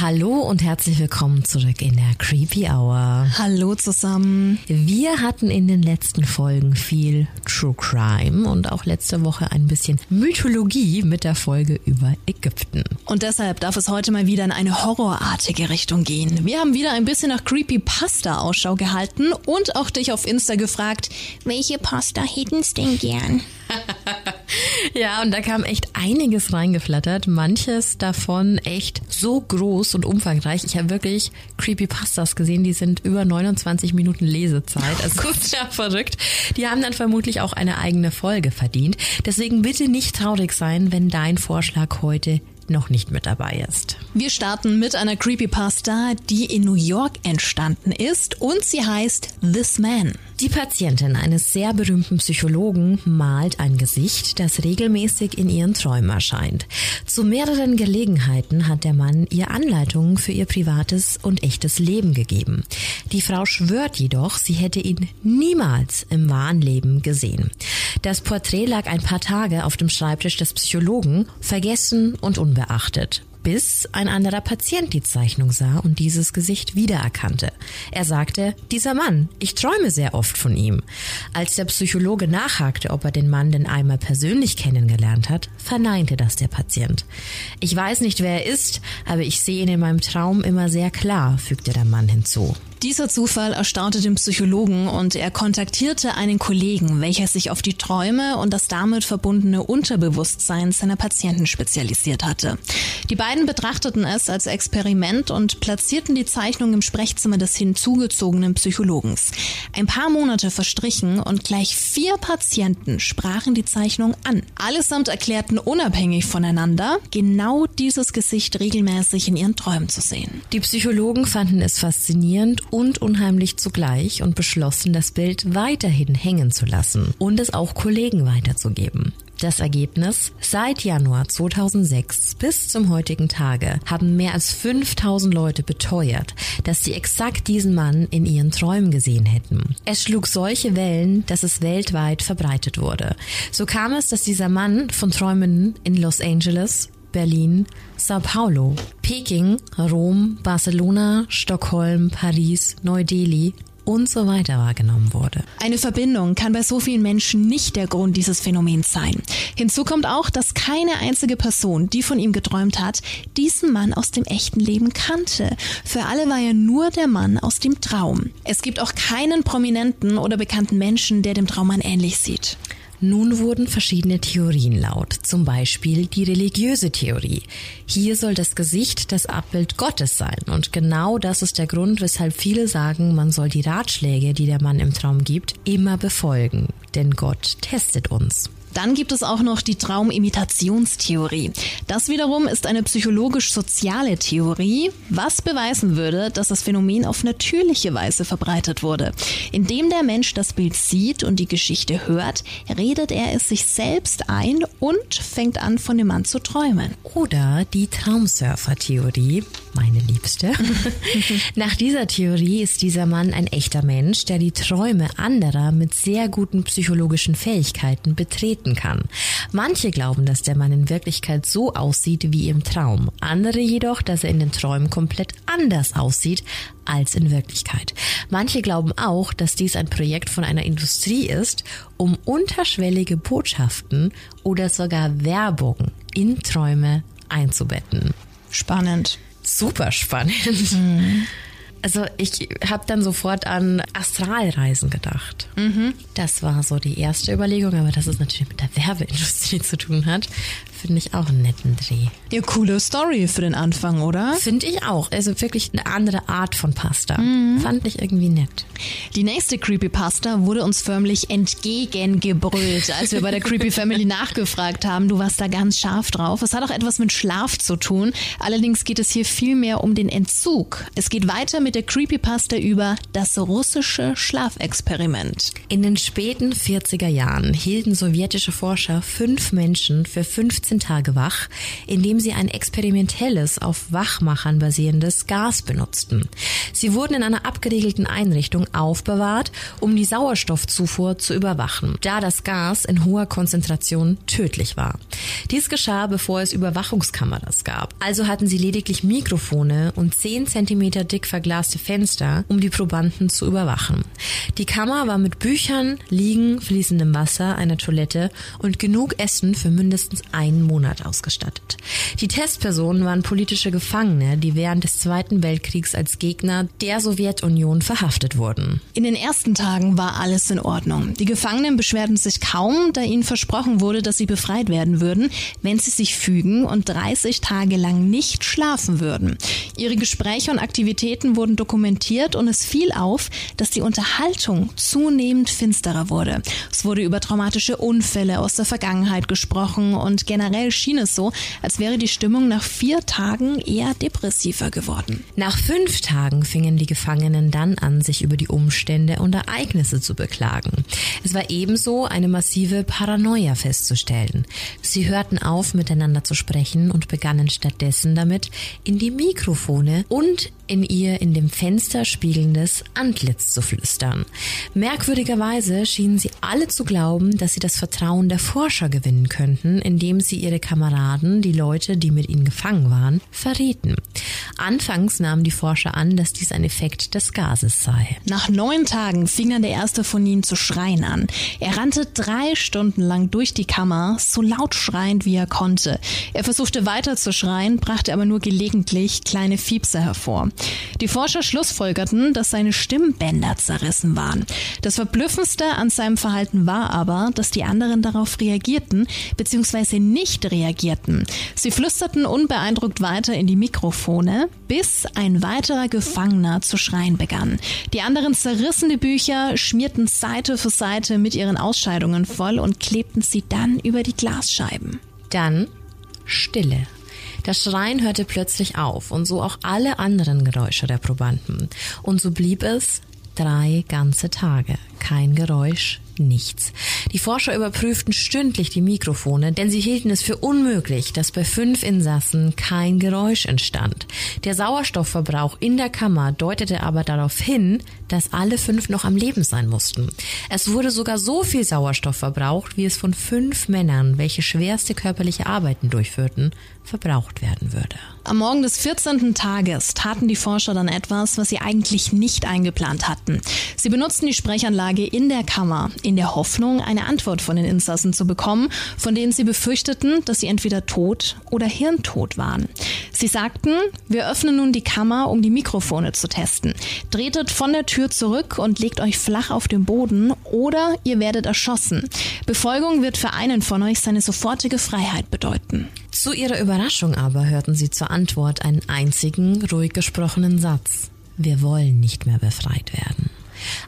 Hallo und herzlich willkommen zurück in der Creepy Hour. Hallo zusammen. Wir hatten in den letzten Folgen viel True Crime und auch letzte Woche ein bisschen Mythologie mit der Folge über Ägypten. Und deshalb darf es heute mal wieder in eine horrorartige Richtung gehen. Wir haben wieder ein bisschen nach Creepy Pasta Ausschau gehalten und auch dich auf Insta gefragt, welche Pasta hätten's denn gern? ja, und da kam echt einiges reingeflattert. Manches davon echt so groß und umfangreich. Ich habe wirklich Creepypastas gesehen, die sind über 29 Minuten Lesezeit. Also oh ja verrückt. Die haben dann vermutlich auch eine eigene Folge verdient. Deswegen bitte nicht traurig sein, wenn dein Vorschlag heute noch nicht mit dabei ist. Wir starten mit einer Creepypasta, die in New York entstanden ist und sie heißt This Man. Die Patientin eines sehr berühmten Psychologen malt ein Gesicht, das regelmäßig in ihren Träumen erscheint. Zu mehreren Gelegenheiten hat der Mann ihr Anleitungen für ihr privates und echtes Leben gegeben. Die Frau schwört jedoch, sie hätte ihn niemals im wahren Leben gesehen. Das Porträt lag ein paar Tage auf dem Schreibtisch des Psychologen, vergessen und unbeachtet bis ein anderer Patient die Zeichnung sah und dieses Gesicht wiedererkannte. Er sagte, dieser Mann, ich träume sehr oft von ihm. Als der Psychologe nachhakte, ob er den Mann denn einmal persönlich kennengelernt hat, verneinte das der Patient. Ich weiß nicht, wer er ist, aber ich sehe ihn in meinem Traum immer sehr klar, fügte der Mann hinzu. Dieser Zufall erstaunte den Psychologen und er kontaktierte einen Kollegen, welcher sich auf die Träume und das damit verbundene Unterbewusstsein seiner Patienten spezialisiert hatte. Die beiden betrachteten es als Experiment und platzierten die Zeichnung im Sprechzimmer des hinzugezogenen Psychologens. Ein paar Monate verstrichen und gleich vier Patienten sprachen die Zeichnung an. Allesamt erklärten unabhängig voneinander, genau dieses Gesicht regelmäßig in ihren Träumen zu sehen. Die Psychologen fanden es faszinierend und unheimlich zugleich und beschlossen, das Bild weiterhin hängen zu lassen und es auch Kollegen weiterzugeben. Das Ergebnis? Seit Januar 2006 bis zum heutigen Tage haben mehr als 5000 Leute beteuert, dass sie exakt diesen Mann in ihren Träumen gesehen hätten. Es schlug solche Wellen, dass es weltweit verbreitet wurde. So kam es, dass dieser Mann von Träumen in Los Angeles, Berlin, Sao Paulo, Peking, Rom, Barcelona, Stockholm, Paris, Neu-Delhi und so weiter wahrgenommen wurde. Eine Verbindung kann bei so vielen Menschen nicht der Grund dieses Phänomens sein. Hinzu kommt auch, dass keine einzige Person, die von ihm geträumt hat, diesen Mann aus dem echten Leben kannte. Für alle war er nur der Mann aus dem Traum. Es gibt auch keinen prominenten oder bekannten Menschen, der dem Traummann ähnlich sieht. Nun wurden verschiedene Theorien laut, zum Beispiel die religiöse Theorie. Hier soll das Gesicht das Abbild Gottes sein und genau das ist der Grund, weshalb viele sagen, man soll die Ratschläge, die der Mann im Traum gibt, immer befolgen, denn Gott testet uns. Dann gibt es auch noch die Traumimitationstheorie. Das wiederum ist eine psychologisch-soziale Theorie, was beweisen würde, dass das Phänomen auf natürliche Weise verbreitet wurde. Indem der Mensch das Bild sieht und die Geschichte hört, redet er es sich selbst ein und fängt an, von dem Mann zu träumen. Oder die Traumsurfer-Theorie, meine Liebste. Nach dieser Theorie ist dieser Mann ein echter Mensch, der die Träume anderer mit sehr guten psychologischen Fähigkeiten betreten finden kann. Manche glauben, dass der Mann in Wirklichkeit so aussieht wie im Traum, andere jedoch, dass er in den Träumen komplett anders aussieht als in Wirklichkeit. Manche glauben auch, dass dies ein Projekt von einer Industrie ist, um unterschwellige Botschaften oder sogar Werbung in Träume einzubetten. Spannend. Super spannend. Mhm. Also ich habe dann sofort an Astralreisen gedacht. Mhm. Das war so die erste Überlegung, aber dass es natürlich mit der Werbeindustrie zu tun hat, finde ich auch einen netten Dreh. Ja, coole Story für den Anfang, oder? Finde ich auch. Also wirklich eine andere Art von Pasta. Mhm. Fand ich irgendwie nett. Die nächste Creepypasta wurde uns förmlich entgegengebrüllt, als wir bei der Creepy Family nachgefragt haben. Du warst da ganz scharf drauf. Es hat auch etwas mit Schlaf zu tun. Allerdings geht es hier viel mehr um den Entzug. Es geht weiter mit der Creepypasta über das russische Schlafexperiment. In den späten 40er Jahren hielten sowjetische Forscher fünf Menschen für 15 14 Tage wach, indem sie ein experimentelles, auf Wachmachern basierendes Gas benutzten. Sie wurden in einer abgeriegelten Einrichtung aufbewahrt, um die Sauerstoffzufuhr zu überwachen, da das Gas in hoher Konzentration tödlich war. Dies geschah, bevor es Überwachungskameras gab. Also hatten sie lediglich Mikrofone und 10 cm dick verglaste Fenster, um die Probanden zu überwachen. Die Kammer war mit Büchern, Liegen, fließendem Wasser, einer Toilette und genug Essen für mindestens einen Monat ausgestattet. Die Testpersonen waren politische Gefangene, die während des Zweiten Weltkriegs als Gegner der Sowjetunion verhaftet wurden. In den ersten Tagen war alles in Ordnung. Die Gefangenen beschwerten sich kaum, da ihnen versprochen wurde, dass sie befreit werden würden, wenn sie sich fügen und 30 Tage lang nicht schlafen würden. Ihre Gespräche und Aktivitäten wurden dokumentiert und es fiel auf, dass die Unterhaltung zunehmend finsterer wurde. Es wurde über traumatische Unfälle aus der Vergangenheit gesprochen und generell schien es so, als wäre die Stimmung nach vier Tagen eher depressiver geworden. Nach fünf Tagen fingen die Gefangenen dann an, sich über die Umstände und Ereignisse zu beklagen. Es war ebenso eine massive Paranoia festzustellen. Sie hörten auf, miteinander zu sprechen und begannen stattdessen damit, in die Mikrofone und in ihr in dem Fenster spiegelndes Antlitz zu flüstern. Merkwürdigerweise schienen sie alle zu glauben, dass sie das Vertrauen der Forscher gewinnen könnten, indem sie ihre Kameraden, die Leute, die mit ihnen gefangen waren, verrieten. Anfangs nahmen die Forscher an, dass dies ein Effekt des Gases sei. Nach neun Tagen fing dann der erste von ihnen zu schreien an. Er rannte drei Stunden lang durch die Kammer, so laut schreiend wie er konnte. Er versuchte weiter zu schreien, brachte aber nur gelegentlich kleine Fiepse hervor. Die Forscher schlussfolgerten, dass seine Stimmbänder zerrissen waren. Das Verblüffendste an seinem Verhalten war aber, dass die anderen darauf reagierten bzw. nicht reagierten. Sie flüsterten unbeeindruckt weiter in die Mikrofone, bis ein weiterer Gefangener zu schreien begann. Die anderen zerrissen die Bücher, schmierten Seite für Seite mit ihren Ausscheidungen voll und klebten sie dann über die Glasscheiben. Dann Stille. Das Schreien hörte plötzlich auf und so auch alle anderen Geräusche der Probanden. Und so blieb es drei ganze Tage. Kein Geräusch, nichts. Die Forscher überprüften stündlich die Mikrofone, denn sie hielten es für unmöglich, dass bei fünf Insassen kein Geräusch entstand. Der Sauerstoffverbrauch in der Kammer deutete aber darauf hin, dass alle fünf noch am Leben sein mussten. Es wurde sogar so viel Sauerstoff verbraucht, wie es von fünf Männern, welche schwerste körperliche Arbeiten durchführten, verbraucht werden würde. Am Morgen des 14. Tages taten die Forscher dann etwas, was sie eigentlich nicht eingeplant hatten. Sie benutzten die Sprechanlage in der Kammer, in der Hoffnung, eine Antwort von den Insassen zu bekommen, von denen sie befürchteten, dass sie entweder tot oder hirntot waren. Sie sagten, wir öffnen nun die Kammer, um die Mikrofone zu testen. Tretet von der Tür zurück und legt euch flach auf den Boden oder ihr werdet erschossen. Befolgung wird für einen von euch seine sofortige Freiheit bedeuten. Zu ihrer Überraschung aber hörten sie zur Antwort einen einzigen, ruhig gesprochenen Satz. Wir wollen nicht mehr befreit werden.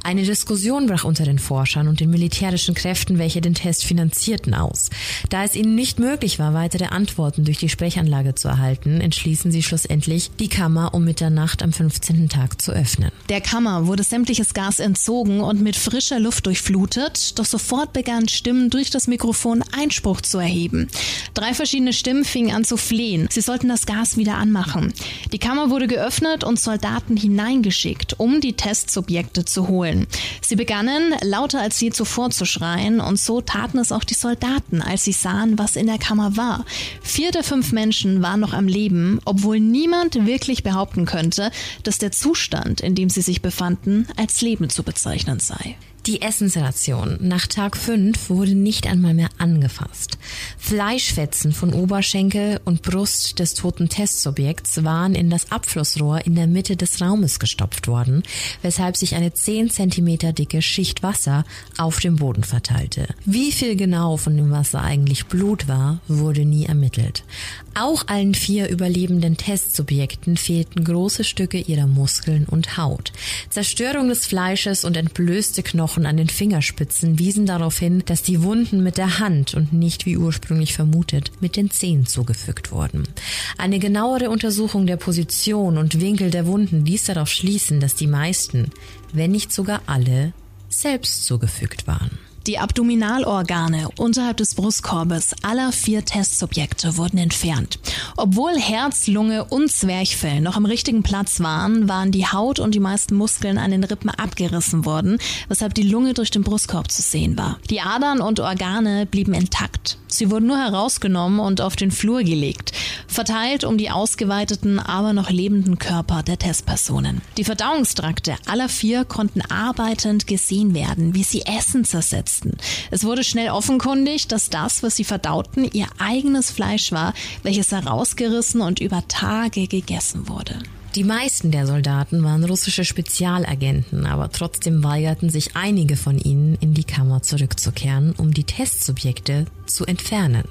Eine Diskussion brach unter den Forschern und den militärischen Kräften, welche den Test finanzierten, aus. Da es ihnen nicht möglich war, weitere Antworten durch die Sprechanlage zu erhalten, entschließen sie schlussendlich, die Kammer um Mitternacht am 15. Tag zu öffnen. Der Kammer wurde sämtliches Gas entzogen und mit frischer Luft durchflutet, doch sofort begannen Stimmen durch das Mikrofon Einspruch zu erheben. Drei verschiedene Stimmen fingen an zu flehen. Sie sollten das Gas wieder anmachen. Die Kammer wurde geöffnet und Soldaten hineingeschickt, um die Testsubjekte zu holen. Sie begannen lauter als je zuvor zu schreien und so taten es auch die Soldaten, als sie sahen, was in der Kammer war. Vier der fünf Menschen waren noch am Leben, obwohl niemand wirklich behaupten könnte, dass der Zustand, in dem sie sich befanden, als Leben zu bezeichnen sei. Die Essensration nach Tag 5 wurde nicht einmal mehr angefasst. Fleischfetzen von Oberschenkel und Brust des toten Testsubjekts waren in das Abflussrohr in der Mitte des Raumes gestopft worden, weshalb sich eine 10 cm dicke Schicht Wasser auf dem Boden verteilte. Wie viel genau von dem Wasser eigentlich Blut war, wurde nie ermittelt. Auch allen vier überlebenden Testsubjekten fehlten große Stücke ihrer Muskeln und Haut. Zerstörung des Fleisches und entblößte Knochen an den Fingerspitzen wiesen darauf hin, dass die Wunden mit der Hand und nicht wie ursprünglich vermutet mit den Zehen zugefügt wurden. Eine genauere Untersuchung der Position und Winkel der Wunden ließ darauf schließen, dass die meisten, wenn nicht sogar alle, selbst zugefügt waren. Die Abdominalorgane unterhalb des Brustkorbes aller vier Testsubjekte wurden entfernt. Obwohl Herz, Lunge und Zwerchfell noch am richtigen Platz waren, waren die Haut und die meisten Muskeln an den Rippen abgerissen worden, weshalb die Lunge durch den Brustkorb zu sehen war. Die Adern und Organe blieben intakt. Sie wurden nur herausgenommen und auf den Flur gelegt, verteilt um die ausgeweiteten, aber noch lebenden Körper der Testpersonen. Die Verdauungstrakte aller vier konnten arbeitend gesehen werden, wie sie Essen zersetzten. Es wurde schnell offenkundig, dass das, was sie verdauten, ihr eigenes Fleisch war, welches herausgerissen und über Tage gegessen wurde. Die meisten der Soldaten waren russische Spezialagenten, aber trotzdem weigerten sich einige von ihnen, in die Kammer zurückzukehren, um die Testsubjekte zu entfernen.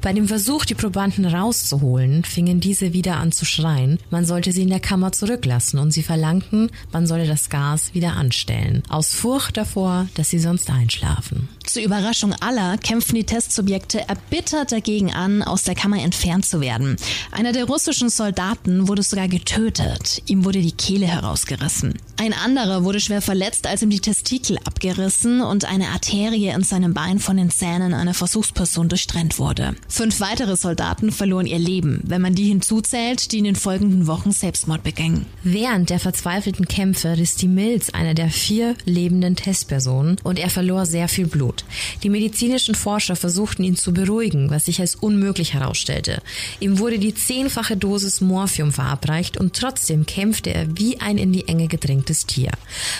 Bei dem Versuch, die Probanden rauszuholen, fingen diese wieder an zu schreien, man sollte sie in der Kammer zurücklassen und sie verlangten, man solle das Gas wieder anstellen, aus Furcht davor, dass sie sonst einschlafen. Zur Überraschung aller kämpfen die Testsubjekte erbittert dagegen an, aus der Kammer entfernt zu werden. Einer der russischen Soldaten wurde sogar getötet. Ihm wurde die Kehle herausgerissen. Ein anderer wurde schwer verletzt, als ihm die Testikel abgerissen und eine Arterie in seinem Bein von den Zähnen einer Versuchsperson durchtrennt wurde. Fünf weitere Soldaten verloren ihr Leben, wenn man die hinzuzählt, die in den folgenden Wochen Selbstmord begingen. Während der verzweifelten Kämpfe riss die Milz einer der vier lebenden Testpersonen und er verlor sehr viel Blut. Die medizinischen Forscher versuchten ihn zu beruhigen, was sich als unmöglich herausstellte. Ihm wurde die zehnfache Dosis Morphium verabreicht und trotzdem kämpfte er wie ein in die Enge gedrängtes Tier.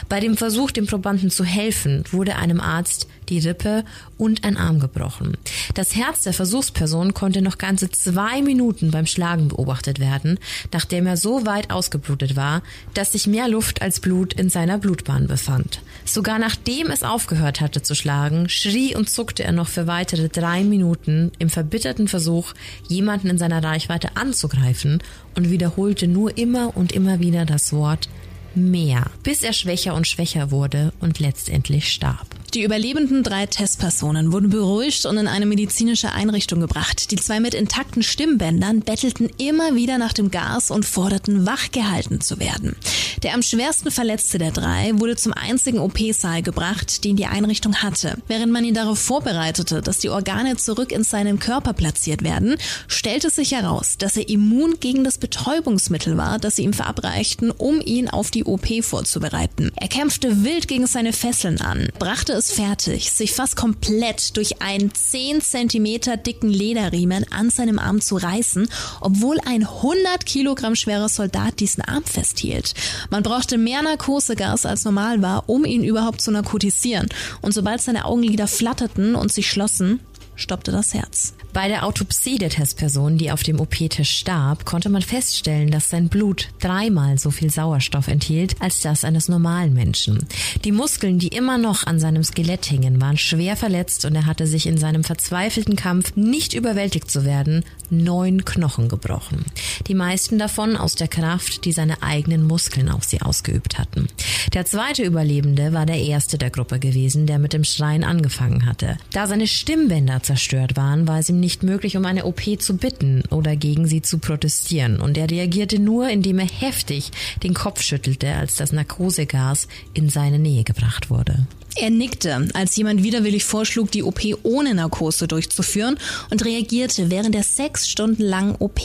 Bei dem Versuch, dem Probanden zu helfen, wurde einem Arzt die Rippe und ein Arm gebrochen. Das Herz der Versuchsperson konnte noch ganze zwei Minuten beim Schlagen beobachtet werden, nachdem er so weit ausgeblutet war, dass sich mehr Luft als Blut in seiner Blutbahn befand. Sogar nachdem es aufgehört hatte zu schlagen, schrie und zuckte er noch für weitere drei Minuten im verbitterten Versuch, jemanden in seiner Reichweite anzugreifen und wiederholte nur immer und immer wieder das Wort mehr, bis er schwächer und schwächer wurde und letztendlich starb. Die überlebenden drei Testpersonen wurden beruhigt und in eine medizinische Einrichtung gebracht. Die zwei mit intakten Stimmbändern bettelten immer wieder nach dem Gas und forderten, wachgehalten zu werden. Der am schwersten Verletzte der drei wurde zum einzigen OP-Saal gebracht, den die Einrichtung hatte. Während man ihn darauf vorbereitete, dass die Organe zurück in seinen Körper platziert werden, stellte sich heraus, dass er immun gegen das Betäubungsmittel war, das sie ihm verabreichten, um ihn auf die OP vorzubereiten. Er kämpfte wild gegen seine Fesseln an, brachte es fertig, sich fast komplett durch einen 10 cm dicken Lederriemen an seinem Arm zu reißen, obwohl ein 100 Kilogramm schwerer Soldat diesen Arm festhielt. Man brauchte mehr Narkosegas als normal war, um ihn überhaupt zu narkotisieren. Und sobald seine Augenlider flatterten und sich schlossen, stoppte das Herz. Bei der Autopsie der Testperson, die auf dem OP-Tisch starb, konnte man feststellen, dass sein Blut dreimal so viel Sauerstoff enthielt als das eines normalen Menschen. Die Muskeln, die immer noch an seinem Skelett hingen, waren schwer verletzt und er hatte sich in seinem verzweifelten Kampf, nicht überwältigt zu werden, neun Knochen gebrochen. Die meisten davon aus der Kraft, die seine eigenen Muskeln auf sie ausgeübt hatten. Der zweite Überlebende war der erste der Gruppe gewesen, der mit dem Schreien angefangen hatte. Da seine Stimmbänder zerstört waren, war es ihm nicht möglich, um eine OP zu bitten oder gegen sie zu protestieren. Und er reagierte nur, indem er heftig den Kopf schüttelte, als das Narkosegas in seine Nähe gebracht wurde. Er nickte, als jemand widerwillig vorschlug, die OP ohne Narkose durchzuführen und reagierte während der sechs Stunden langen OP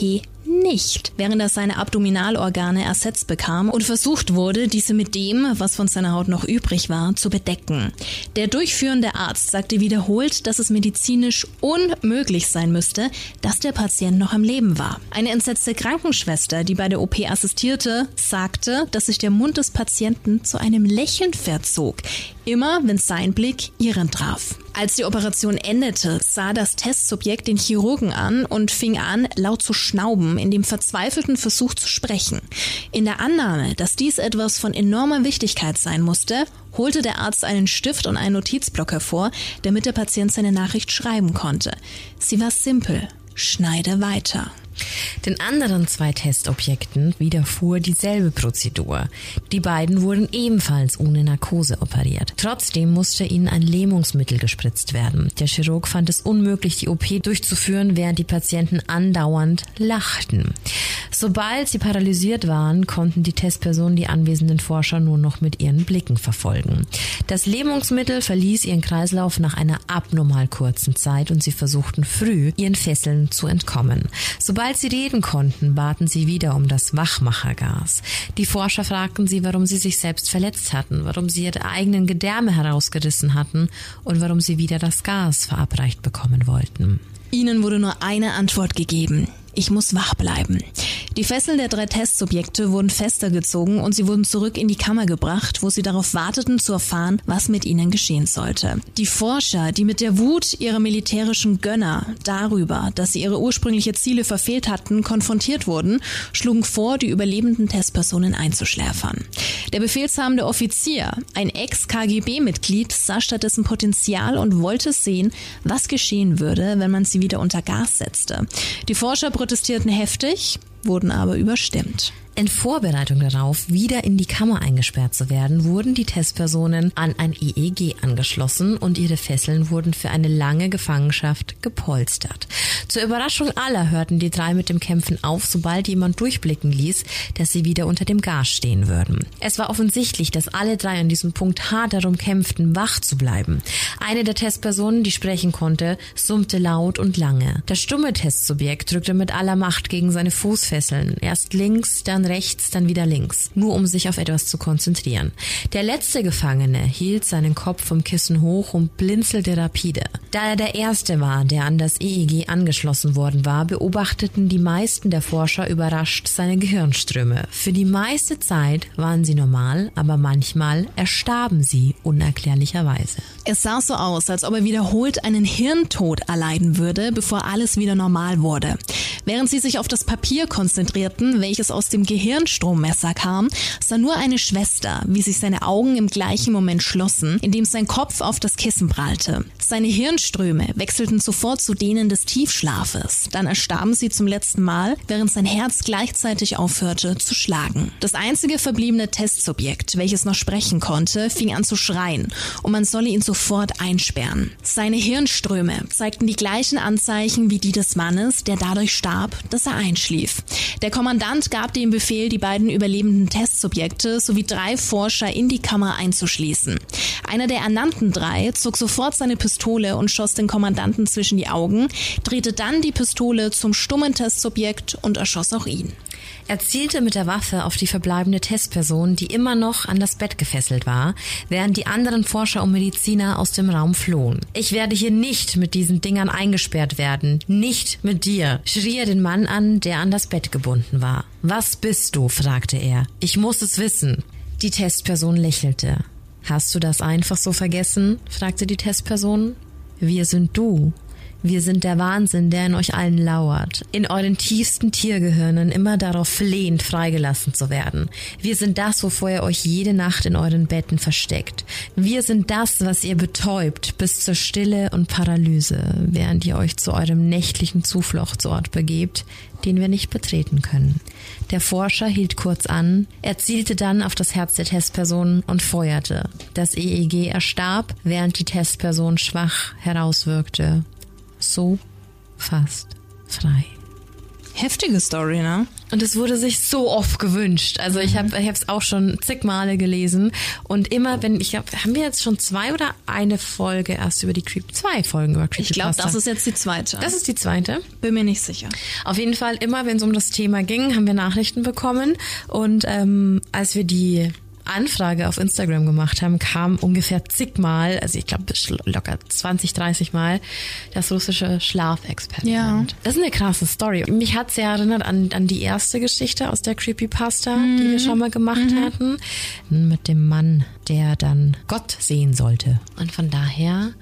nicht, während er seine Abdominalorgane ersetzt bekam und versucht wurde, diese mit dem, was von seiner Haut noch übrig war, zu bedecken. Der durchführende Arzt sagte wiederholt, dass es medizinisch unmöglich sein müsste, dass der Patient noch am Leben war. Eine entsetzte Krankenschwester, die bei der OP assistierte, sagte, dass sich der Mund des Patienten zu einem Lächeln verzog, immer wenn sein Blick ihren traf. Als die Operation endete, sah das Testsubjekt den Chirurgen an und fing an, laut zu schnauben, in dem verzweifelten Versuch zu sprechen. In der Annahme, dass dies etwas von enormer Wichtigkeit sein musste, holte der Arzt einen Stift und einen Notizblock hervor, damit der Patient seine Nachricht schreiben konnte. Sie war simpel. Schneide weiter. Den anderen zwei Testobjekten widerfuhr dieselbe Prozedur. Die beiden wurden ebenfalls ohne Narkose operiert. Trotzdem musste ihnen ein Lähmungsmittel gespritzt werden. Der Chirurg fand es unmöglich, die OP durchzuführen, während die Patienten andauernd lachten. Sobald sie paralysiert waren, konnten die Testpersonen die anwesenden Forscher nur noch mit ihren Blicken verfolgen. Das Lähmungsmittel verließ ihren Kreislauf nach einer abnormal kurzen Zeit und sie versuchten früh, ihren Fesseln zu entkommen. Sobald sie reden konnten, baten sie wieder um das Wachmachergas. Die Forscher fragten sie, warum sie sich selbst verletzt hatten, warum sie ihre eigenen Gedärme herausgerissen hatten und warum sie wieder das Gas verabreicht bekommen wollten. Ihnen wurde nur eine Antwort gegeben. Ich muss wach bleiben. Die Fesseln der drei Testsubjekte wurden fester gezogen und sie wurden zurück in die Kammer gebracht, wo sie darauf warteten zu erfahren, was mit ihnen geschehen sollte. Die Forscher, die mit der Wut ihrer militärischen Gönner darüber, dass sie ihre ursprüngliche Ziele verfehlt hatten, konfrontiert wurden, schlugen vor, die überlebenden Testpersonen einzuschläfern. Der befehlshabende Offizier, ein Ex-KGB-Mitglied, sah stattdessen Potenzial und wollte sehen, was geschehen würde, wenn man sie wieder unter Gas setzte. Die Forscher protestierten heftig, wurden aber überstimmt. In Vorbereitung darauf, wieder in die Kammer eingesperrt zu werden, wurden die Testpersonen an ein EEG angeschlossen und ihre Fesseln wurden für eine lange Gefangenschaft gepolstert. Zur Überraschung aller hörten die drei mit dem Kämpfen auf, sobald jemand durchblicken ließ, dass sie wieder unter dem Gas stehen würden. Es war offensichtlich, dass alle drei an diesem Punkt hart darum kämpften, wach zu bleiben. Eine der Testpersonen, die sprechen konnte, summte laut und lange. Das stumme Testsubjekt drückte mit aller Macht gegen seine Fußfesseln. Erst links, dann rechts, dann wieder links, nur um sich auf etwas zu konzentrieren. Der letzte Gefangene hielt seinen Kopf vom Kissen hoch und blinzelte rapide. Da er der Erste war, der an das EEG angeschlossen worden war, beobachteten die meisten der Forscher überrascht seine Gehirnströme. Für die meiste Zeit waren sie normal, aber manchmal erstarben sie unerklärlicherweise. Es sah so aus, als ob er wiederholt einen Hirntod erleiden würde, bevor alles wieder normal wurde. Während sie sich auf das Papier konzentrierten, welches aus dem Gehirnstrommesser kam, sah nur eine Schwester, wie sich seine Augen im gleichen Moment schlossen, indem sein Kopf auf das Kissen prallte. Seine Hirnströme wechselten sofort zu denen des Tiefschlafes. Dann erstarben sie zum letzten Mal, während sein Herz gleichzeitig aufhörte zu schlagen. Das einzige verbliebene Testsubjekt, welches noch sprechen konnte, fing an zu schreien und man solle ihn sofort einsperren. Seine Hirnströme zeigten die gleichen Anzeichen wie die des Mannes, der dadurch starb, dass er einschlief. Der Kommandant gab dem Befehl, die beiden überlebenden Testsubjekte sowie drei Forscher in die Kammer einzuschließen. Einer der ernannten drei zog sofort seine Pistole und schoss den Kommandanten zwischen die Augen, drehte dann die Pistole zum stummen Testsubjekt und erschoss auch ihn. Er zielte mit der Waffe auf die verbleibende Testperson, die immer noch an das Bett gefesselt war, während die anderen Forscher und Mediziner aus dem Raum flohen. Ich werde hier nicht mit diesen Dingern eingesperrt werden. Nicht mit dir, schrie er den Mann an, der an das Bett gebunden war. Was bist du? fragte er. Ich muss es wissen. Die Testperson lächelte. Hast du das einfach so vergessen? fragte die Testperson. Wir sind du. Wir sind der Wahnsinn, der in euch allen lauert, in euren tiefsten Tiergehirnen immer darauf flehend freigelassen zu werden. Wir sind das, wovor ihr euch jede Nacht in euren Betten versteckt. Wir sind das, was ihr betäubt bis zur Stille und Paralyse, während ihr euch zu eurem nächtlichen Zufluchtsort begebt, den wir nicht betreten können. Der Forscher hielt kurz an, er zielte dann auf das Herz der Testperson und feuerte. Das EEG erstarb, während die Testperson schwach herauswirkte so fast frei. Heftige Story, ne? Und es wurde sich so oft gewünscht. Also ich habe es auch schon zig Male gelesen und immer, wenn ich glaube, haben wir jetzt schon zwei oder eine Folge erst über die Creep, zwei Folgen über Creepypasta. Ich glaube, das ist jetzt die zweite. Das ist die zweite. Bin mir nicht sicher. Auf jeden Fall immer, wenn es um das Thema ging, haben wir Nachrichten bekommen und ähm, als wir die Anfrage auf Instagram gemacht haben, kam ungefähr zigmal, also ich glaube locker 20, 30 Mal, das russische Schlafexperiment. Ja. Das ist eine krasse Story. Mich hat sehr erinnert an, an die erste Geschichte aus der Creepypasta, mhm. die wir schon mal gemacht mhm. hatten, mit dem Mann, der dann Gott sehen sollte. Und von daher,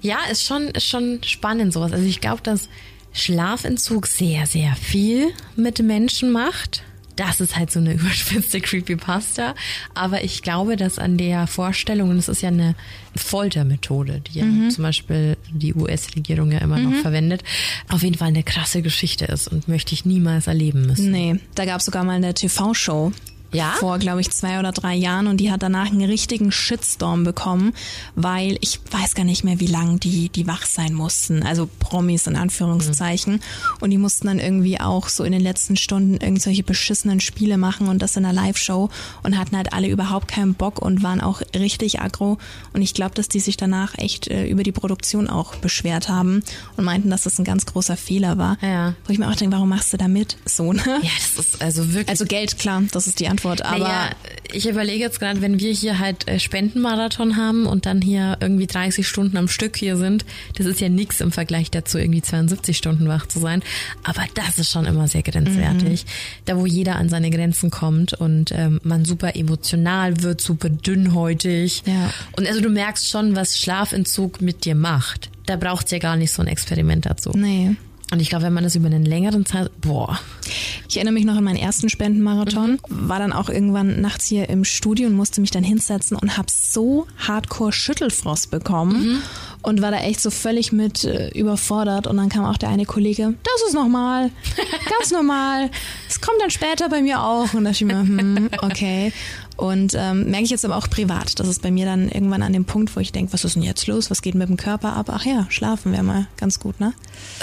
ja, ist schon, ist schon spannend sowas. Also ich glaube, dass Schlafentzug sehr, sehr viel mit Menschen macht das ist halt so eine überspitzte Creepypasta. Aber ich glaube, dass an der Vorstellung, und es ist ja eine Foltermethode, die ja mhm. zum Beispiel die US-Regierung ja immer mhm. noch verwendet, auf jeden Fall eine krasse Geschichte ist und möchte ich niemals erleben müssen. Nee, da gab es sogar mal eine TV-Show, ja? vor, glaube ich, zwei oder drei Jahren und die hat danach einen richtigen Shitstorm bekommen, weil ich weiß gar nicht mehr, wie lang die, die wach sein mussten. Also Promis in Anführungszeichen. Mhm. Und die mussten dann irgendwie auch so in den letzten Stunden irgendwelche beschissenen Spiele machen und das in einer Live-Show und hatten halt alle überhaupt keinen Bock und waren auch richtig aggro. Und ich glaube, dass die sich danach echt äh, über die Produktion auch beschwert haben und meinten, dass das ein ganz großer Fehler war. Ja. Wo ich mir auch denke, warum machst du da mit? So, ne? Ja, das ist also wirklich. Also Geld, klar, das ist die Antwort. Antwort. Aber naja, ich überlege jetzt gerade, wenn wir hier halt äh, Spendenmarathon haben und dann hier irgendwie 30 Stunden am Stück hier sind, das ist ja nichts im Vergleich dazu, irgendwie 72 Stunden wach zu sein. Aber das ist schon immer sehr grenzwertig. Mhm. Da, wo jeder an seine Grenzen kommt und ähm, man super emotional wird, super dünnhäutig. Ja. Und also du merkst schon, was Schlafentzug mit dir macht. Da braucht es ja gar nicht so ein Experiment dazu. Nee. Und ich glaube, wenn man das über einen längeren Zeit, boah. Ich erinnere mich noch an meinen ersten Spendenmarathon, mhm. war dann auch irgendwann nachts hier im Studio und musste mich dann hinsetzen und habe so hardcore Schüttelfrost bekommen. Mhm und war da echt so völlig mit äh, überfordert. Und dann kam auch der eine Kollege, das ist normal, ganz normal. Kommt dann später bei mir auch. Und da dachte ich mir, hm, okay. Und ähm, merke ich jetzt aber auch privat. Das ist bei mir dann irgendwann an dem Punkt, wo ich denke, was ist denn jetzt los? Was geht mit dem Körper ab? Ach ja, schlafen wäre mal ganz gut, ne?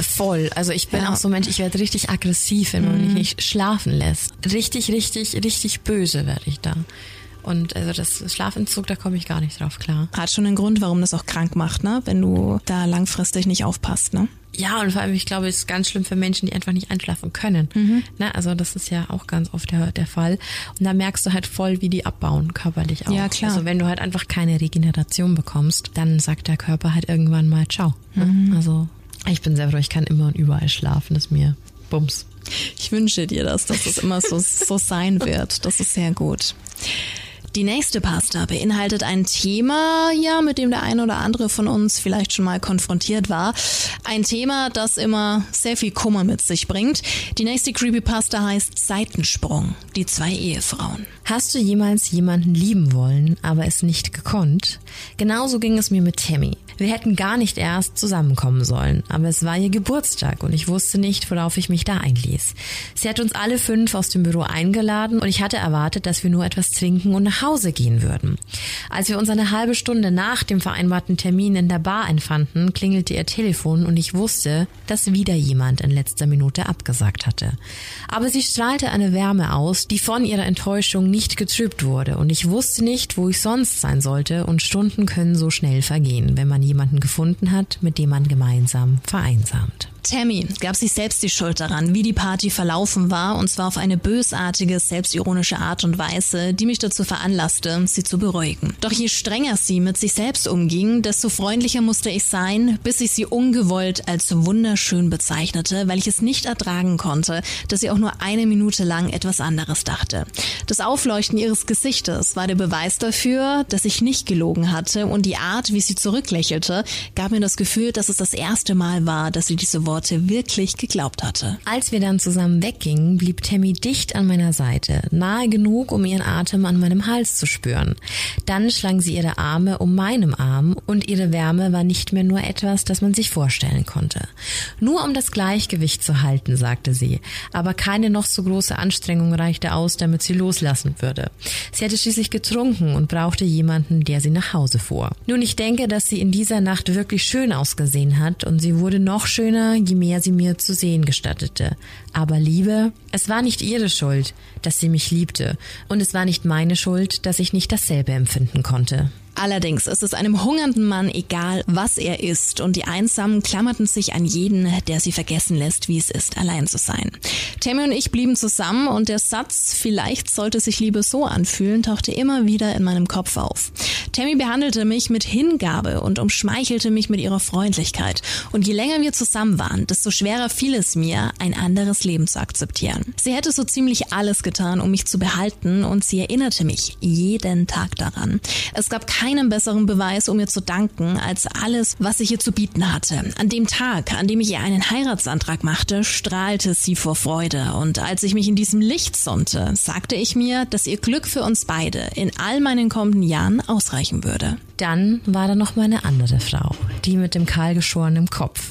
Voll. Also ich bin ja. auch so ein Mensch, ich werde richtig aggressiv, wenn man mhm. mich nicht schlafen lässt. Richtig, richtig, richtig böse werde ich da. Und also das Schlafentzug, da komme ich gar nicht drauf klar. Hat schon einen Grund, warum das auch krank macht, ne? Wenn du da langfristig nicht aufpasst, ne? Ja, und vor allem, ich glaube, es ist ganz schlimm für Menschen, die einfach nicht einschlafen können. Mhm. Ne? Also das ist ja auch ganz oft der, der Fall. Und da merkst du halt voll, wie die abbauen, körperlich auch. Ja, klar. Also wenn du halt einfach keine Regeneration bekommst, dann sagt der Körper halt irgendwann mal Ciao. Ne? Mhm. Also ich bin sehr froh, ich kann immer und überall schlafen, das ist mir Bums. Ich wünsche dir das, dass es immer so, so sein wird. Das ist sehr gut. Die nächste Pasta beinhaltet ein Thema, ja, mit dem der eine oder andere von uns vielleicht schon mal konfrontiert war. Ein Thema, das immer sehr viel Kummer mit sich bringt. Die nächste Creepypasta heißt Seitensprung, die zwei Ehefrauen. Hast du jemals jemanden lieben wollen, aber es nicht gekonnt? Genauso ging es mir mit Tammy. Wir hätten gar nicht erst zusammenkommen sollen, aber es war ihr Geburtstag und ich wusste nicht, worauf ich mich da einließ. Sie hat uns alle fünf aus dem Büro eingeladen und ich hatte erwartet, dass wir nur etwas trinken und nach Hause gehen würden. Als wir uns eine halbe Stunde nach dem vereinbarten Termin in der Bar einfanden, klingelte ihr Telefon und ich wusste, dass wieder jemand in letzter Minute abgesagt hatte. Aber sie strahlte eine Wärme aus, die von ihrer Enttäuschung nicht getrübt wurde und ich wusste nicht, wo ich sonst sein sollte und Stunden können so schnell vergehen, wenn man jemanden gefunden hat, mit dem man gemeinsam vereinsamt. Tammy gab sich selbst die Schuld daran, wie die Party verlaufen war, und zwar auf eine bösartige, selbstironische Art und Weise, die mich dazu veranlasste, sie zu beruhigen. Doch je strenger sie mit sich selbst umging, desto freundlicher musste ich sein, bis ich sie ungewollt als wunderschön bezeichnete, weil ich es nicht ertragen konnte, dass sie auch nur eine Minute lang etwas anderes dachte. Das Aufleuchten ihres Gesichtes war der Beweis dafür, dass ich nicht gelogen hatte, und die Art, wie sie zurücklächelte, gab mir das Gefühl, dass es das erste Mal war, dass sie diese Worte wirklich geglaubt hatte. Als wir dann zusammen weggingen, blieb Tammy dicht an meiner Seite, nahe genug, um ihren Atem an meinem Hals zu spüren. Dann schlang sie ihre Arme um meinem Arm und ihre Wärme war nicht mehr nur etwas, das man sich vorstellen konnte. Nur um das Gleichgewicht zu halten, sagte sie, aber keine noch so große Anstrengung reichte aus, damit sie loslassen würde. Sie hatte schließlich getrunken und brauchte jemanden, der sie nach Hause fuhr. Nun, ich denke, dass sie in dieser Nacht wirklich schön ausgesehen hat und sie wurde noch schöner, je mehr sie mir zu sehen gestattete. Aber Liebe, es war nicht ihre Schuld, dass sie mich liebte, und es war nicht meine Schuld, dass ich nicht dasselbe empfinden konnte. Allerdings ist es einem hungernden Mann egal, was er isst, und die Einsamen klammerten sich an jeden, der sie vergessen lässt, wie es ist, allein zu sein. Tammy und ich blieben zusammen und der Satz, vielleicht sollte sich Liebe so anfühlen, tauchte immer wieder in meinem Kopf auf. Tammy behandelte mich mit Hingabe und umschmeichelte mich mit ihrer Freundlichkeit. Und je länger wir zusammen waren, desto schwerer fiel es mir, ein anderes Leben zu akzeptieren. Sie hätte so ziemlich alles getan, um mich zu behalten, und sie erinnerte mich jeden Tag daran. Es gab kein keinen besseren Beweis, um ihr zu danken, als alles, was ich ihr zu bieten hatte. An dem Tag, an dem ich ihr einen Heiratsantrag machte, strahlte sie vor Freude. Und als ich mich in diesem Licht sonnte, sagte ich mir, dass ihr Glück für uns beide in all meinen kommenden Jahren ausreichen würde. Dann war da noch meine andere Frau, die mit dem kahlgeschorenen Kopf,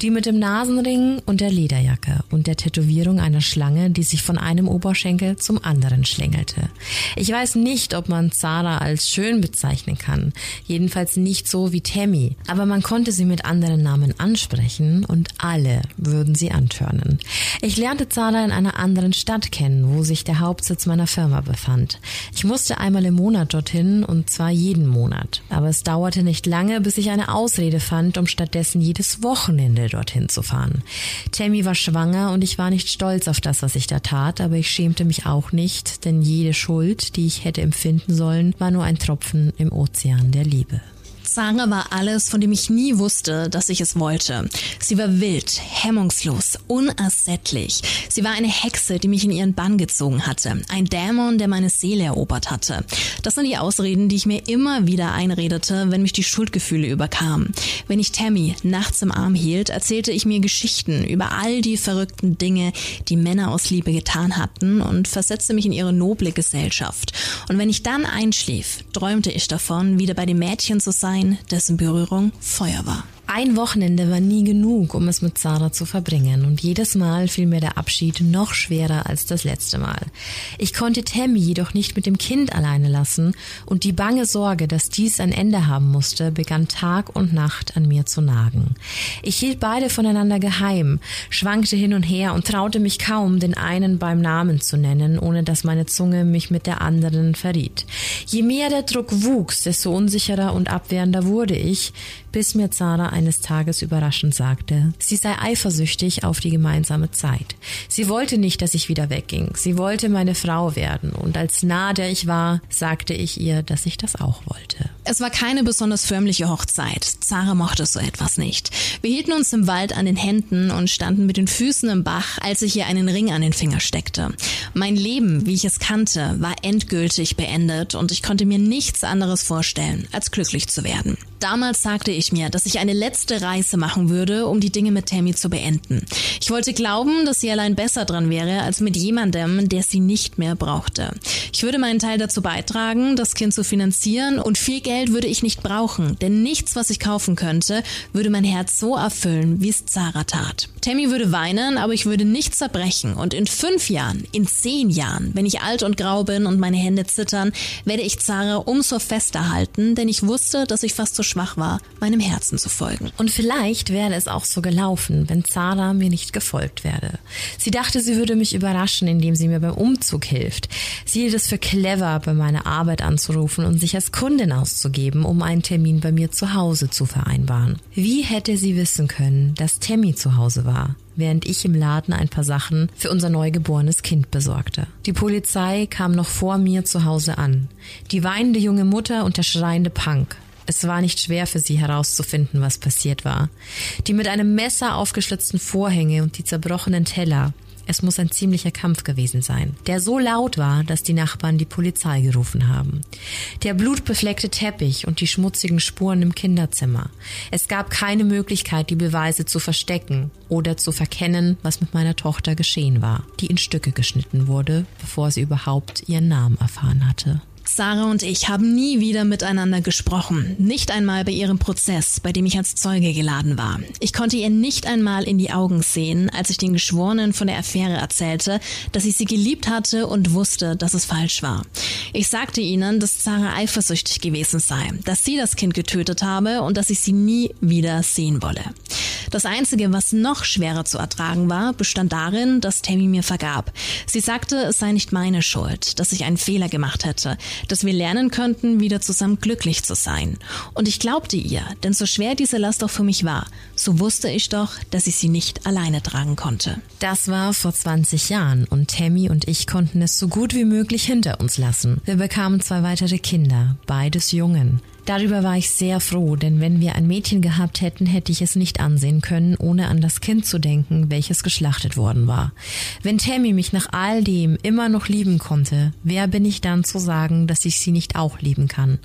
die mit dem Nasenring und der Lederjacke und der Tätowierung einer Schlange, die sich von einem Oberschenkel zum anderen schlängelte. Ich weiß nicht, ob man Zara als schön bezeichnen kann, jedenfalls nicht so wie Tammy, aber man konnte sie mit anderen Namen ansprechen und alle würden sie antörnen. Ich lernte Zara in einer anderen Stadt kennen, wo sich der Hauptsitz meiner Firma befand. Ich musste einmal im Monat dorthin und zwar jeden Monat. Aber es dauerte nicht lange, bis ich eine Ausrede fand, um stattdessen jedes Wochenende dorthin zu fahren. Tammy war schwanger und ich war nicht stolz auf das, was ich da tat, aber ich schämte mich auch nicht, denn jede Schuld, die ich hätte empfinden sollen, war nur ein Tropfen im Ozean der Liebe. Sarah war alles, von dem ich nie wusste, dass ich es wollte. Sie war wild, hemmungslos, unersättlich. Sie war eine Hexe, die mich in ihren Bann gezogen hatte. Ein Dämon, der meine Seele erobert hatte. Das sind die Ausreden, die ich mir immer wieder einredete, wenn mich die Schuldgefühle überkamen. Wenn ich Tammy nachts im Arm hielt, erzählte ich mir Geschichten über all die verrückten Dinge, die Männer aus Liebe getan hatten und versetzte mich in ihre noble Gesellschaft. Und wenn ich dann einschlief, träumte ich davon, wieder bei dem Mädchen zu sein, dessen Berührung Feuer war. Ein Wochenende war nie genug, um es mit Zara zu verbringen, und jedes Mal fiel mir der Abschied noch schwerer als das letzte Mal. Ich konnte Tammy jedoch nicht mit dem Kind alleine lassen, und die bange Sorge, dass dies ein Ende haben musste, begann Tag und Nacht an mir zu nagen. Ich hielt beide voneinander geheim, schwankte hin und her und traute mich kaum, den einen beim Namen zu nennen, ohne dass meine Zunge mich mit der anderen verriet. Je mehr der Druck wuchs, desto unsicherer und abwehrender wurde ich, bis mir Zara eines Tages überraschend sagte, sie sei eifersüchtig auf die gemeinsame Zeit. Sie wollte nicht, dass ich wieder wegging. Sie wollte meine Frau werden. Und als nah der ich war, sagte ich ihr, dass ich das auch wollte. Es war keine besonders förmliche Hochzeit. Zara mochte so etwas nicht. Wir hielten uns im Wald an den Händen und standen mit den Füßen im Bach, als ich ihr einen Ring an den Finger steckte. Mein Leben, wie ich es kannte, war endgültig beendet und ich konnte mir nichts anderes vorstellen, als glücklich zu werden. Damals sagte ich mir, dass ich eine letzte Reise machen würde, um die Dinge mit Tammy zu beenden. Ich wollte glauben, dass sie allein besser dran wäre, als mit jemandem, der sie nicht mehr brauchte. Ich würde meinen Teil dazu beitragen, das Kind zu finanzieren und viel Geld würde ich nicht brauchen, denn nichts, was ich kaufen könnte, würde mein Herz so erfüllen, wie es Zara tat. Tammy würde weinen, aber ich würde nicht zerbrechen und in fünf Jahren, in zehn Jahren, wenn ich alt und grau bin und meine Hände zittern, werde ich Zara umso fester halten, denn ich wusste, dass ich fast so schwach war, meinem Herzen zu folgen. Und vielleicht wäre es auch so gelaufen, wenn Zara mir nicht gefolgt wäre. Sie dachte, sie würde mich überraschen, indem sie mir beim Umzug hilft. Sie hielt es für clever, bei meiner Arbeit anzurufen und sich als Kundin auszugeben, um einen Termin bei mir zu Hause zu vereinbaren. Wie hätte sie wissen können, dass Tammy zu Hause war? während ich im Laden ein paar Sachen für unser neugeborenes Kind besorgte. Die Polizei kam noch vor mir zu Hause an. Die weinende junge Mutter und der schreiende Punk. Es war nicht schwer für sie herauszufinden, was passiert war. Die mit einem Messer aufgeschlitzten Vorhänge und die zerbrochenen Teller. Es muss ein ziemlicher Kampf gewesen sein, der so laut war, dass die Nachbarn die Polizei gerufen haben. Der blutbefleckte Teppich und die schmutzigen Spuren im Kinderzimmer. Es gab keine Möglichkeit, die Beweise zu verstecken oder zu verkennen, was mit meiner Tochter geschehen war, die in Stücke geschnitten wurde, bevor sie überhaupt ihren Namen erfahren hatte. Sarah und ich haben nie wieder miteinander gesprochen, nicht einmal bei ihrem Prozess, bei dem ich als Zeuge geladen war. Ich konnte ihr nicht einmal in die Augen sehen, als ich den Geschworenen von der Affäre erzählte, dass ich sie geliebt hatte und wusste, dass es falsch war. Ich sagte ihnen, dass Sarah eifersüchtig gewesen sei, dass sie das Kind getötet habe und dass ich sie nie wieder sehen wolle. Das Einzige, was noch schwerer zu ertragen war, bestand darin, dass Tammy mir vergab. Sie sagte, es sei nicht meine Schuld, dass ich einen Fehler gemacht hätte, dass wir lernen könnten, wieder zusammen glücklich zu sein. Und ich glaubte ihr, denn so schwer diese Last auch für mich war, so wusste ich doch, dass ich sie nicht alleine tragen konnte. Das war vor 20 Jahren und Tammy und ich konnten es so gut wie möglich hinter uns lassen. Wir bekamen zwei weitere Kinder, beides Jungen. Darüber war ich sehr froh, denn wenn wir ein Mädchen gehabt hätten, hätte ich es nicht ansehen können, ohne an das Kind zu denken, welches geschlachtet worden war. Wenn Tammy mich nach all dem immer noch lieben konnte, wer bin ich dann zu sagen, dass ich sie nicht auch lieben kann?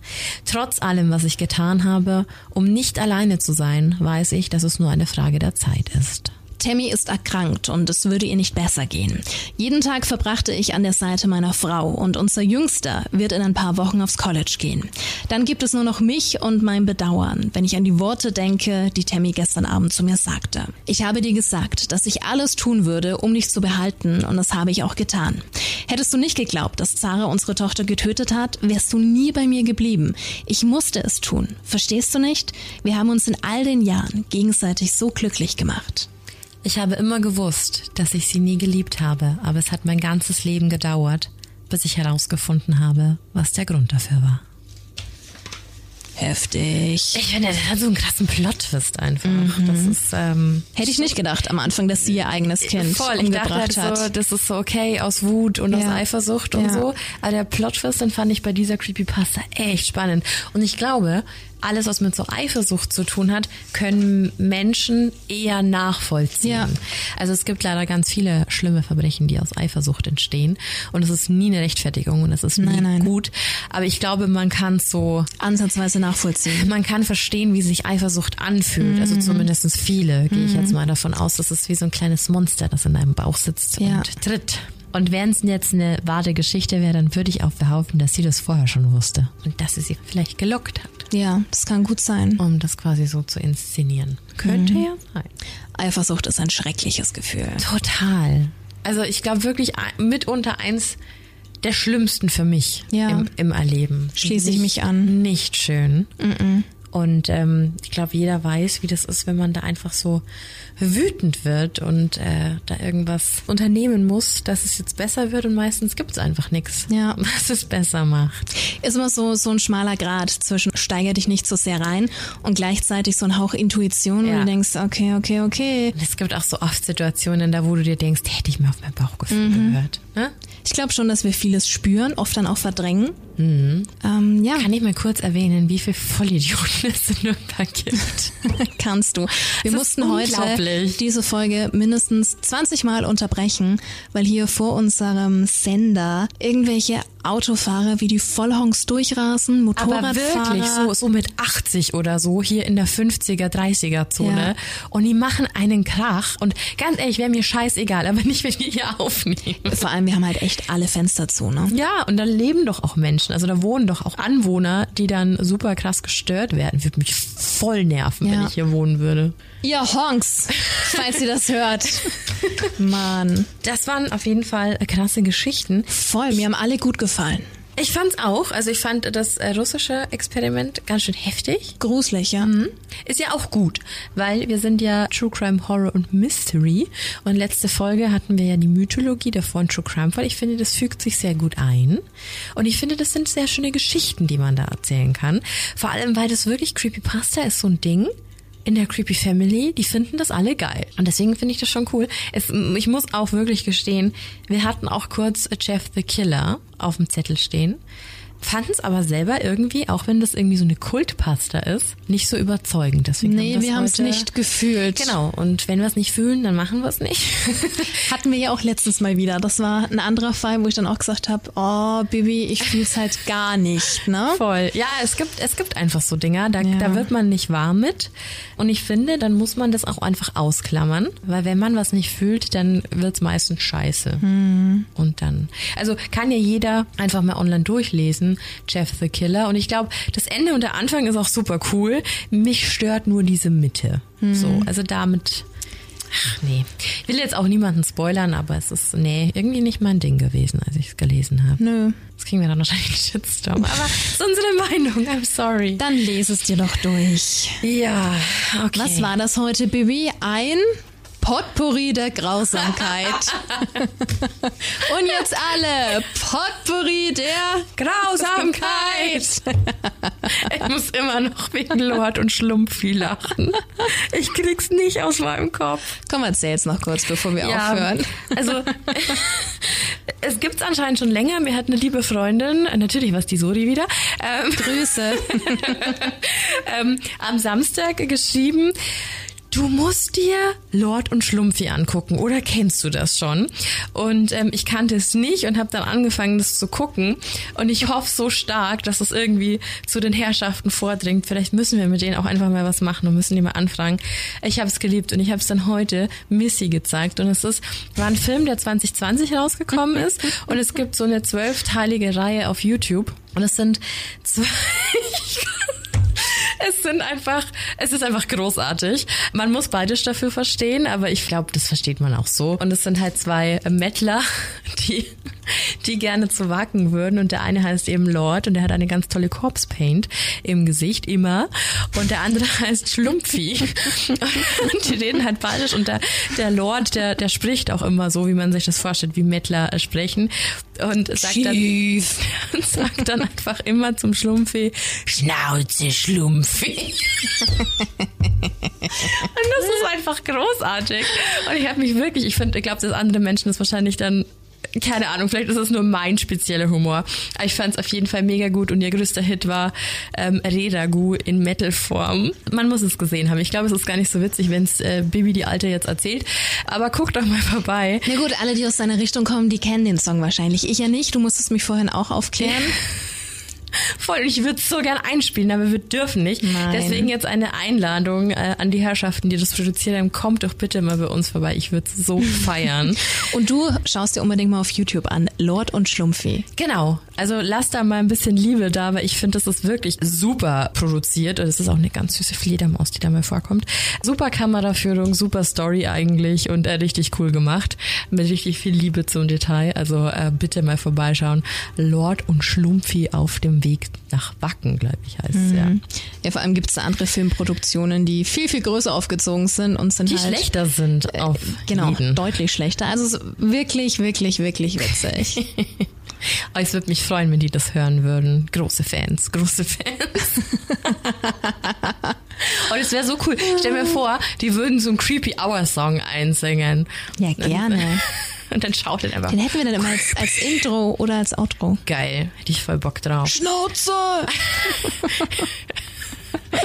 Trotz allem, was ich getan habe, um nicht alleine zu sein, weiß ich, dass es nur eine Frage der Zeit ist. Tammy ist erkrankt und es würde ihr nicht besser gehen. Jeden Tag verbrachte ich an der Seite meiner Frau und unser Jüngster wird in ein paar Wochen aufs College gehen. Dann gibt es nur noch mich und mein Bedauern, wenn ich an die Worte denke, die Tammy gestern Abend zu mir sagte. Ich habe dir gesagt, dass ich alles tun würde, um dich zu behalten und das habe ich auch getan. Hättest du nicht geglaubt, dass Zara unsere Tochter getötet hat, wärst du nie bei mir geblieben. Ich musste es tun. Verstehst du nicht? Wir haben uns in all den Jahren gegenseitig so glücklich gemacht. Ich habe immer gewusst, dass ich sie nie geliebt habe, aber es hat mein ganzes Leben gedauert, bis ich herausgefunden habe, was der Grund dafür war. Heftig. Ich finde, das hat so einen krassen Plot-Twist einfach. Mhm. Das ist, ähm, Hätte ich nicht gedacht am Anfang, dass sie ihr eigenes Kind Voll, ich dachte halt hat. so, das ist so okay aus Wut und ja. aus Eifersucht und ja. so. Aber der Plot-Twist, den fand ich bei dieser Creepypasta echt spannend. Und ich glaube, alles, was mit so Eifersucht zu tun hat, können Menschen eher nachvollziehen. Ja. Also es gibt leider ganz viele schlimme Verbrechen, die aus Eifersucht entstehen. Und es ist nie eine Rechtfertigung und es ist nie nein, gut. Aber ich glaube, man kann so ansatzweise nachvollziehen. Man kann verstehen, wie sich Eifersucht anfühlt. Also mhm. Also zumindest viele, gehe ich jetzt mhm. mal davon aus. Das ist wie so ein kleines Monster, das in deinem Bauch sitzt ja. und tritt. Und wenn es jetzt eine wahre Geschichte wäre, dann würde ich auch behaupten, dass sie das vorher schon wusste und dass sie sie vielleicht gelockt hat. Ja, das kann gut sein. Um das quasi so zu inszenieren. Könnte mhm. ja sein. Eifersucht ist ein schreckliches Gefühl. Total. Also ich glaube wirklich mitunter eins der schlimmsten für mich ja. im, im Erleben. Schließe ich mich an. Nicht schön. Mhm. Und ähm, ich glaube, jeder weiß, wie das ist, wenn man da einfach so wütend wird und äh, da irgendwas unternehmen muss, dass es jetzt besser wird und meistens gibt es einfach nichts, ja. was es besser macht. Ist immer so so ein schmaler Grad zwischen steiger dich nicht so sehr rein und gleichzeitig so ein Hauch Intuition, ja. wo du denkst, okay, okay, okay. Und es gibt auch so oft Situationen, da wo du dir denkst, hätte ich mir auf mein Bauchgefühl mhm. gehört. Ne? Ich glaube schon, dass wir vieles spüren, oft dann auch verdrängen. Mhm. Ähm, ja. Kann ich mal kurz erwähnen, wie viele Vollidioten es in Nürnberg gibt? Kannst du. Wir das mussten heute diese Folge mindestens 20 Mal unterbrechen, weil hier vor unserem Sender irgendwelche Autofahrer wie die Vollhongs durchrasen, Motorradfahrer. Aber wirklich, so, so mit 80 oder so, hier in der 50er, 30er Zone. Ja. Und die machen einen Krach. Und ganz ehrlich, wäre mir scheißegal, aber nicht, wenn die hier aufnehmen. Vor allem, wir haben halt echt alle Fenster zu, ne? Ja, und da leben doch auch Menschen. Also da wohnen doch auch Anwohner, die dann super krass gestört werden. Würde mich voll nerven, ja. wenn ich hier wohnen würde. Ihr Honks, falls ihr das hört. Mann. Das waren auf jeden Fall krasse Geschichten. Voll, mir haben alle gut gefallen. Ich fand's auch. Also ich fand das äh, russische Experiment ganz schön heftig. Gruselig, ja. Mhm. Ist ja auch gut, weil wir sind ja True Crime, Horror und Mystery. Und letzte Folge hatten wir ja die Mythologie davor in True Crime Fall. Ich finde, das fügt sich sehr gut ein. Und ich finde, das sind sehr schöne Geschichten, die man da erzählen kann. Vor allem, weil das wirklich Creepypasta ist so ein Ding in der Creepy Family, die finden das alle geil. Und deswegen finde ich das schon cool. Es, ich muss auch wirklich gestehen, wir hatten auch kurz Jeff the Killer auf dem Zettel stehen fanden es aber selber irgendwie, auch wenn das irgendwie so eine Kultpasta ist, nicht so überzeugend. Deswegen nee, haben wir haben es nicht gefühlt. Genau, und wenn wir es nicht fühlen, dann machen wir es nicht. Hatten wir ja auch letztens mal wieder. Das war ein anderer Fall, wo ich dann auch gesagt habe, oh, Bibi, ich fühle es halt gar nicht. Ne? Voll. Ja, es gibt, es gibt einfach so Dinger, da, ja. da wird man nicht warm mit. Und ich finde, dann muss man das auch einfach ausklammern, weil wenn man was nicht fühlt, dann wird es meistens scheiße. Hm. Und dann, also kann ja jeder einfach mal online durchlesen, Jeff the Killer. Und ich glaube, das Ende und der Anfang ist auch super cool. Mich stört nur diese Mitte. Mhm. So, also damit. Ach nee. Ich will jetzt auch niemanden spoilern, aber es ist, nee, irgendwie nicht mein Ding gewesen, als ich es gelesen habe. Nö. Jetzt kriegen wir dann wahrscheinlich einen Shitstorm. Aber ist unsere Meinung, I'm sorry. Dann lese es dir doch durch. Ja, okay. Was war das heute, Bibi? Ein Potpourri der Grausamkeit. Und jetzt alle Potpourri der Grausamkeit. Ich muss immer noch wegen Lord und Schlumpfi lachen. Ich krieg's nicht aus meinem Kopf. Komm, erzähl jetzt noch kurz, bevor wir ja, aufhören. Also, es gibt's anscheinend schon länger. Mir hat eine liebe Freundin, natürlich was die Sori wieder, ähm, Grüße, ähm, am Samstag geschrieben, Du musst dir Lord und Schlumpfi angucken oder kennst du das schon? Und ähm, ich kannte es nicht und habe dann angefangen, das zu gucken. Und ich hoffe so stark, dass es irgendwie zu den Herrschaften vordringt. Vielleicht müssen wir mit denen auch einfach mal was machen und müssen die mal anfragen. Ich habe es geliebt und ich habe es dann heute Missy gezeigt. Und es ist war ein Film, der 2020 rausgekommen ist. Und es gibt so eine zwölfteilige Reihe auf YouTube. Und es sind zwei es sind einfach, es ist einfach großartig. Man muss beides dafür verstehen, aber ich glaube, das versteht man auch so. Und es sind halt zwei Mettler, die, die gerne zu wacken würden. Und der eine heißt eben Lord und der hat eine ganz tolle Corpse Paint im Gesicht, immer. Und der andere heißt Schlumpfi. und die reden halt beides. Und der, der Lord, der, der spricht auch immer so, wie man sich das vorstellt, wie Mettler sprechen. Und sagt Schief. dann, und sagt dann einfach immer zum Schlumpfi, Schnauze, Schlumpfi. Und das ist einfach großartig. Und ich habe mich wirklich, ich finde, ich glaube, dass andere Menschen das wahrscheinlich dann keine Ahnung, vielleicht ist es nur mein spezieller Humor. Aber ich fand es auf jeden Fall mega gut und ihr größter Hit war ähm, Redagu in Metal-Form. Man muss es gesehen haben. Ich glaube, es ist gar nicht so witzig, wenn es äh, Bibi die Alte jetzt erzählt. Aber guck doch mal vorbei. Na gut, alle, die aus deiner Richtung kommen, die kennen den Song wahrscheinlich. Ich ja nicht. Du musstest mich vorhin auch aufklären. Voll, ich würde es so gern einspielen, aber wir dürfen nicht. Nein. Deswegen jetzt eine Einladung äh, an die Herrschaften, die das produziert haben. Kommt doch bitte mal bei uns vorbei. Ich würde es so feiern. und du schaust dir unbedingt mal auf YouTube an. Lord und Schlumpfi. Genau. Also lass da mal ein bisschen Liebe da, weil ich finde, das ist wirklich super produziert. Und es ist auch eine ganz süße Fledermaus, die da mal vorkommt. Super Kameraführung, super Story eigentlich und äh, richtig cool gemacht. Mit richtig viel Liebe zum Detail. Also äh, bitte mal vorbeischauen. Lord und Schlumpfi auf dem Weg nach Wacken, glaube ich, heißt es mhm. ja. Ja, vor allem gibt es da andere Filmproduktionen, die viel, viel größer aufgezogen sind und sind die halt, schlechter sind äh, auf Genau, jeden. deutlich schlechter. Also es ist wirklich, wirklich, wirklich witzig. oh, es würde mich freuen, wenn die das hören würden. Große Fans, große Fans. Und es wäre so cool. Stell mir vor, die würden so einen Creepy Hour Song einsingen. Ja, gerne. Und dann schaut er einfach. Den hätten wir dann immer als, als Intro oder als Outro. Geil. Hätte ich voll Bock drauf. Schnauze!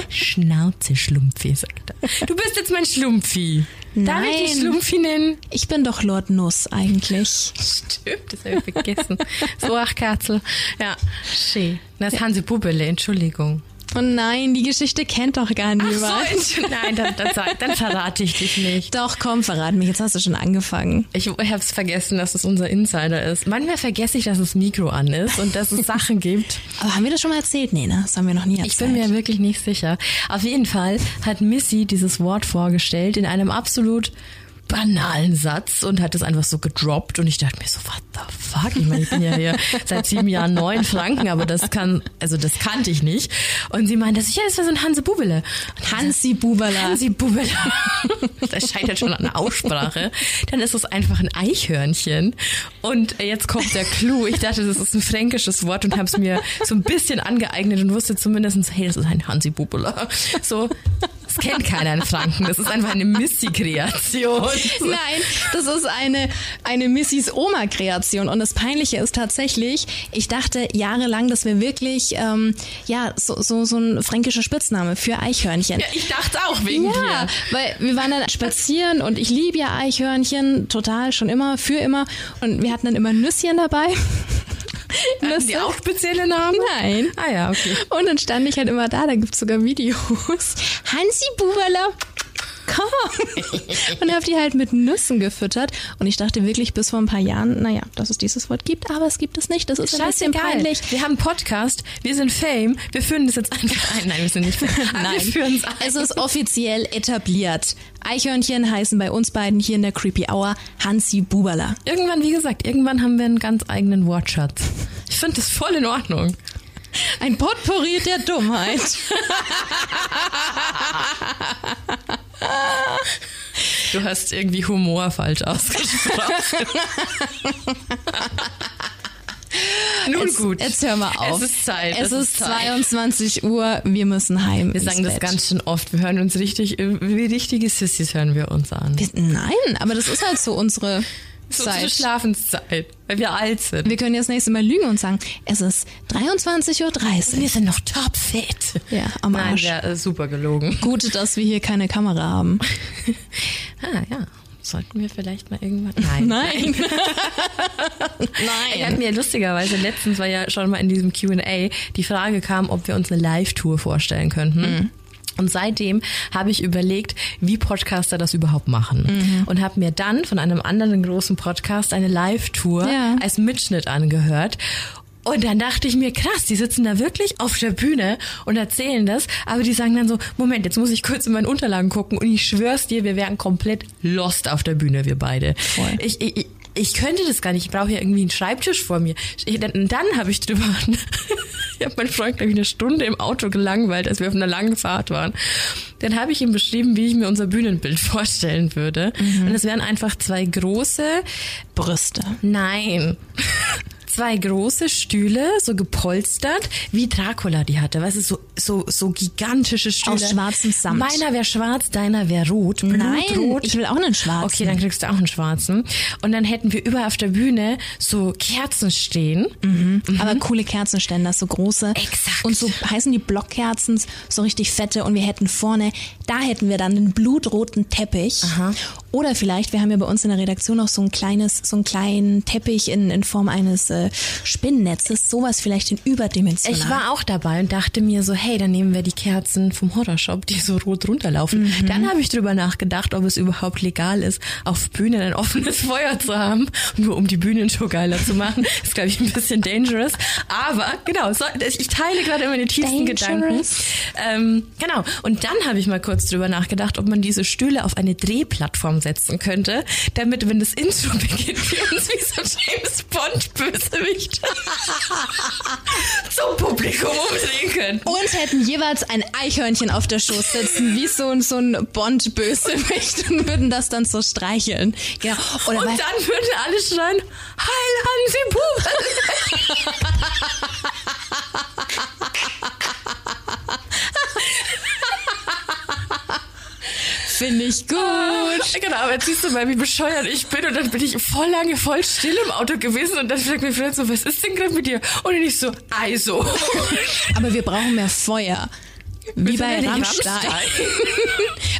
Schnauze, Schlumpfi, sagt er. Du bist jetzt mein Schlumpfi. Nein. Darf ich dich Schlumpfi nennen? Ich bin doch Lord Nuss eigentlich. Stimmt, das habe ich vergessen. so, ach Katzel. Ja, schön. Das ist Hansi Bubele, Entschuldigung. Oh nein, die Geschichte kennt doch gar niemand. Ach so, nein, dann, dann, dann, verrate ich dich nicht. Doch, komm, verrat mich. Jetzt hast du schon angefangen. Ich, es vergessen, dass es unser Insider ist. Manchmal vergesse ich, dass das Mikro an ist und dass es Sachen gibt. Aber haben wir das schon mal erzählt? Nee, ne? Das haben wir noch nie erzählt. Ich bin mir wirklich nicht sicher. Auf jeden Fall hat Missy dieses Wort vorgestellt in einem absolut banalen Satz und hat es einfach so gedroppt und ich dachte mir so, what the fuck? Ich meine, ich bin ja hier seit sieben Jahren neun Franken, aber das kann, also das kannte ich nicht. Und sie meinte, ja, das war so ein Hansi Bubele. Hansi Bubela. Hansi Bubela. Das scheitert schon an der Aussprache. Dann ist es einfach ein Eichhörnchen. Und jetzt kommt der Clou. Ich dachte, das ist ein fränkisches Wort und habe es mir so ein bisschen angeeignet und wusste zumindest, hey, das ist ein Hansi Bubela. So, das kennt keiner in Franken. Das ist einfach eine Missy-Kreation. Nein, das ist eine, eine Missys Oma-Kreation. Und das Peinliche ist tatsächlich, ich dachte jahrelang, das wäre wirklich ähm, ja, so, so, so ein fränkischer Spitzname für Eichhörnchen. Ja, ich dachte auch wegen ja, dir. weil wir waren dann spazieren und ich liebe ja Eichhörnchen total, schon immer, für immer. Und wir hatten dann immer Nüsschen dabei. Haben die auch spezielle Namen? Nein. Ah ja, okay. Und dann stand ich halt immer da, da gibt's sogar Videos. Hansi Buberler, komm. Und habe die halt mit Nüssen gefüttert. Und ich dachte wirklich bis vor ein paar Jahren, naja, dass es dieses Wort gibt, aber es gibt es nicht. Das ist ein bisschen peinlich. Wir haben einen Podcast, wir sind Fame, wir führen das jetzt einfach ein. Nein, wir sind nicht Fame. Nein, wir führen es ein. Es ist offiziell etabliert. Eichhörnchen heißen bei uns beiden hier in der Creepy Hour Hansi Buberler. Irgendwann, wie gesagt, irgendwann haben wir einen ganz eigenen Wortschatz. Ich finde das voll in Ordnung. Ein Potpourri der Dummheit. Du hast irgendwie Humor falsch ausgesprochen. Nun jetzt, gut. Jetzt hör mal auf. Es ist Zeit. Es, es ist, 22 Uhr. Wir müssen heim. Wir sagen Bett. das ganz schön oft. Wir hören uns richtig, wie richtige Sissys hören wir uns an. Wir, nein, aber das ist halt so unsere Zeit. unsere Schlafenszeit, weil wir alt sind. Wir können jetzt nächstes Mal lügen und sagen, es ist 23.30 Uhr. Wir sind noch topfit. Ja, am Arsch. Nein, super gelogen. Gut, dass wir hier keine Kamera haben. ah, ja. Sollten wir vielleicht mal irgendwann. Nein. Nein. Nein. Ich hatte mir lustigerweise letztens, weil ja schon mal in diesem QA die Frage kam, ob wir uns eine Live-Tour vorstellen könnten. Mhm. Und seitdem habe ich überlegt, wie Podcaster das überhaupt machen. Mhm. Und habe mir dann von einem anderen großen Podcast eine Live-Tour ja. als Mitschnitt angehört. Und dann dachte ich mir, krass, die sitzen da wirklich auf der Bühne und erzählen das, aber die sagen dann so, Moment, jetzt muss ich kurz in meinen Unterlagen gucken und ich schwör's dir, wir wären komplett lost auf der Bühne, wir beide. Voll. Ich, ich, ich könnte das gar nicht, ich brauche ja irgendwie einen Schreibtisch vor mir. Dann dann habe ich drüber, ich habe meinen Freund, glaube ich, eine Stunde im Auto gelangweilt, als wir auf einer langen Fahrt waren. Dann habe ich ihm beschrieben, wie ich mir unser Bühnenbild vorstellen würde. Mhm. Und es wären einfach zwei große Brüste. Nein zwei große Stühle, so gepolstert, wie Dracula die hatte. Weißt du, so, so, so gigantische Stühle. Aus schwarzem Samt. Meiner wäre schwarz, deiner wäre rot. Nein, ich will auch einen schwarzen. Okay, dann kriegst du auch einen schwarzen. Und dann hätten wir überall auf der Bühne so Kerzen stehen. Mhm. Mhm. Aber coole Kerzenständer, so große. Exakt. Und so heißen die Blockkerzen, so richtig fette. Und wir hätten vorne, da hätten wir dann einen blutroten Teppich. Aha. Oder vielleicht, wir haben ja bei uns in der Redaktion auch so ein kleines, so einen kleinen Teppich in, in Form eines äh, Spinnennetzes, sowas vielleicht in überdimensional. Ich war auch dabei und dachte mir so, hey, dann nehmen wir die Kerzen vom Horrorshop, die so rot runterlaufen. Mhm. Dann habe ich drüber nachgedacht, ob es überhaupt legal ist, auf Bühnen ein offenes Feuer zu haben, nur um die Bühnenshow geiler zu machen. Das ist, glaube ich, ein bisschen dangerous. Aber genau, so, ich teile gerade immer die tiefsten dangerous. Gedanken. Ähm, genau. Und dann habe ich mal kurz drüber nachgedacht, ob man diese Stühle auf eine Drehplattform setzen könnte, damit, wenn das Intro beginnt, wir uns wie so James Bond böse Bösewicht zum Publikum umdrehen können. Und hätten jeweils ein Eichhörnchen auf der Schoß sitzen, wie so, ein so ein Bond-Bösewicht und würden das dann so streicheln. Genau. Oder und dann würden alle schreien, Heil Hansi Buben! Finde ich gut. Genau, aber jetzt siehst du mal, wie bescheuert ich bin. Und dann bin ich voll lange voll still im Auto gewesen. Und dann fragt mir Freund so, was ist denn gerade mit dir? Und ich so, also. Aber wir brauchen mehr Feuer. Wie bei Rammstein. Rammstein.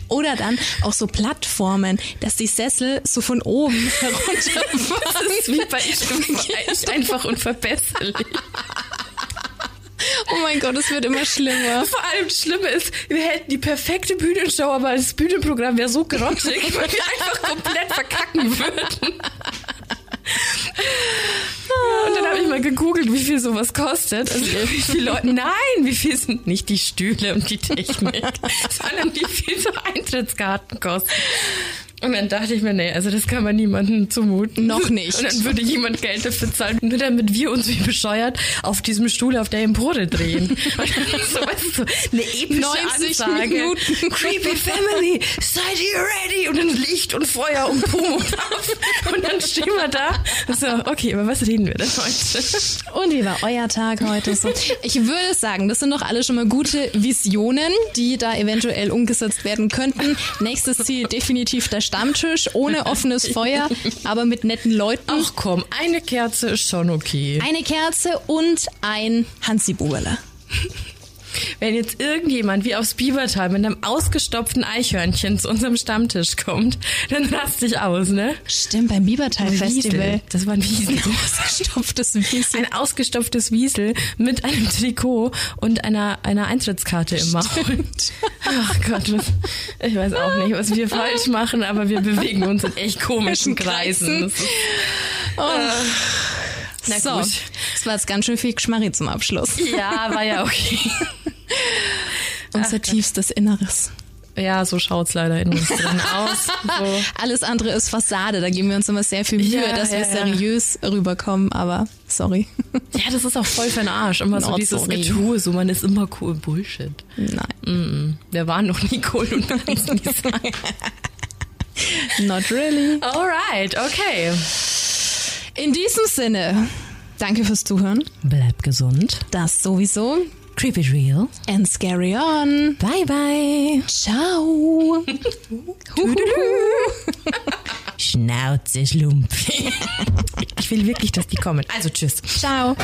Oder dann auch so Plattformen, dass die Sessel so von oben herunter. Das ist wie bei Ich, ich einfach unverbesserlich. Oh mein Gott, es wird immer schlimmer. Vor allem das Schlimme ist, wir hätten die perfekte Bühnenshow, aber das Bühnenprogramm wäre so grottig, weil wir einfach komplett verkacken würden. Und dann habe ich mal gegoogelt, wie viel sowas kostet. Also wie viele Leute, nein, wie viel sind nicht die Stühle und die Technik, sondern wie viel so Eintrittskarten kosten. Und dann dachte ich mir, nee, also das kann man niemandem zumuten. Noch nicht. Und dann würde jemand Geld dafür zahlen, nur damit wir uns wie bescheuert auf diesem Stuhl auf der Empore drehen. So, weißt du, so eine epische 90 Ansage. Minuten. Creepy Family, seid ihr ready? Und dann Licht und Feuer und Pum und auf. Und dann stehen wir da. So, okay, aber was reden wir denn heute? Und wie war euer Tag heute so? Ich würde sagen, das sind doch alle schon mal gute Visionen, die da eventuell umgesetzt werden könnten. Nächstes Ziel definitiv der Stammtisch ohne offenes Feuer, aber mit netten Leuten. Ach komm, eine Kerze ist schon okay. Eine Kerze und ein Hansi Buberle. Wenn jetzt irgendjemand wie aufs Biebertal mit einem ausgestopften Eichhörnchen zu unserem Stammtisch kommt, dann raste ich aus, ne? Stimmt, beim Biebertal-Festival. Das war ein Wiesel. Ein ausgestopftes Wiesel. Ein ausgestopftes Wiesel mit einem Trikot und einer, einer Eintrittskarte im Maul. Ach Gott, was, ich weiß auch nicht, was wir falsch machen, aber wir bewegen uns in echt komischen Kreisen. Oh. Na so, gut. Das war jetzt ganz schön viel Geschmarri zum Abschluss. Ja, war ja okay. Unser Ach, tiefstes Inneres. Ja, so schaut's leider in uns drin aus. So. Alles andere ist Fassade. Da geben wir uns immer sehr viel Mühe, ja, dass ja, wir seriös ja. rüberkommen. Aber sorry. Ja, das ist auch voll für den Arsch. Immer so dieses sorry. Getue, so man ist immer cool. Bullshit. Nein. Mm. Wir waren noch nie cool und es nie sein. Not really. Alright, okay. In diesem Sinne, danke fürs Zuhören. Bleib gesund. Das sowieso. Creep it real. And scary on. Bye bye. Ciao. Schnauze, Schlumpf. ich will wirklich, dass die kommen. Also tschüss. Ciao.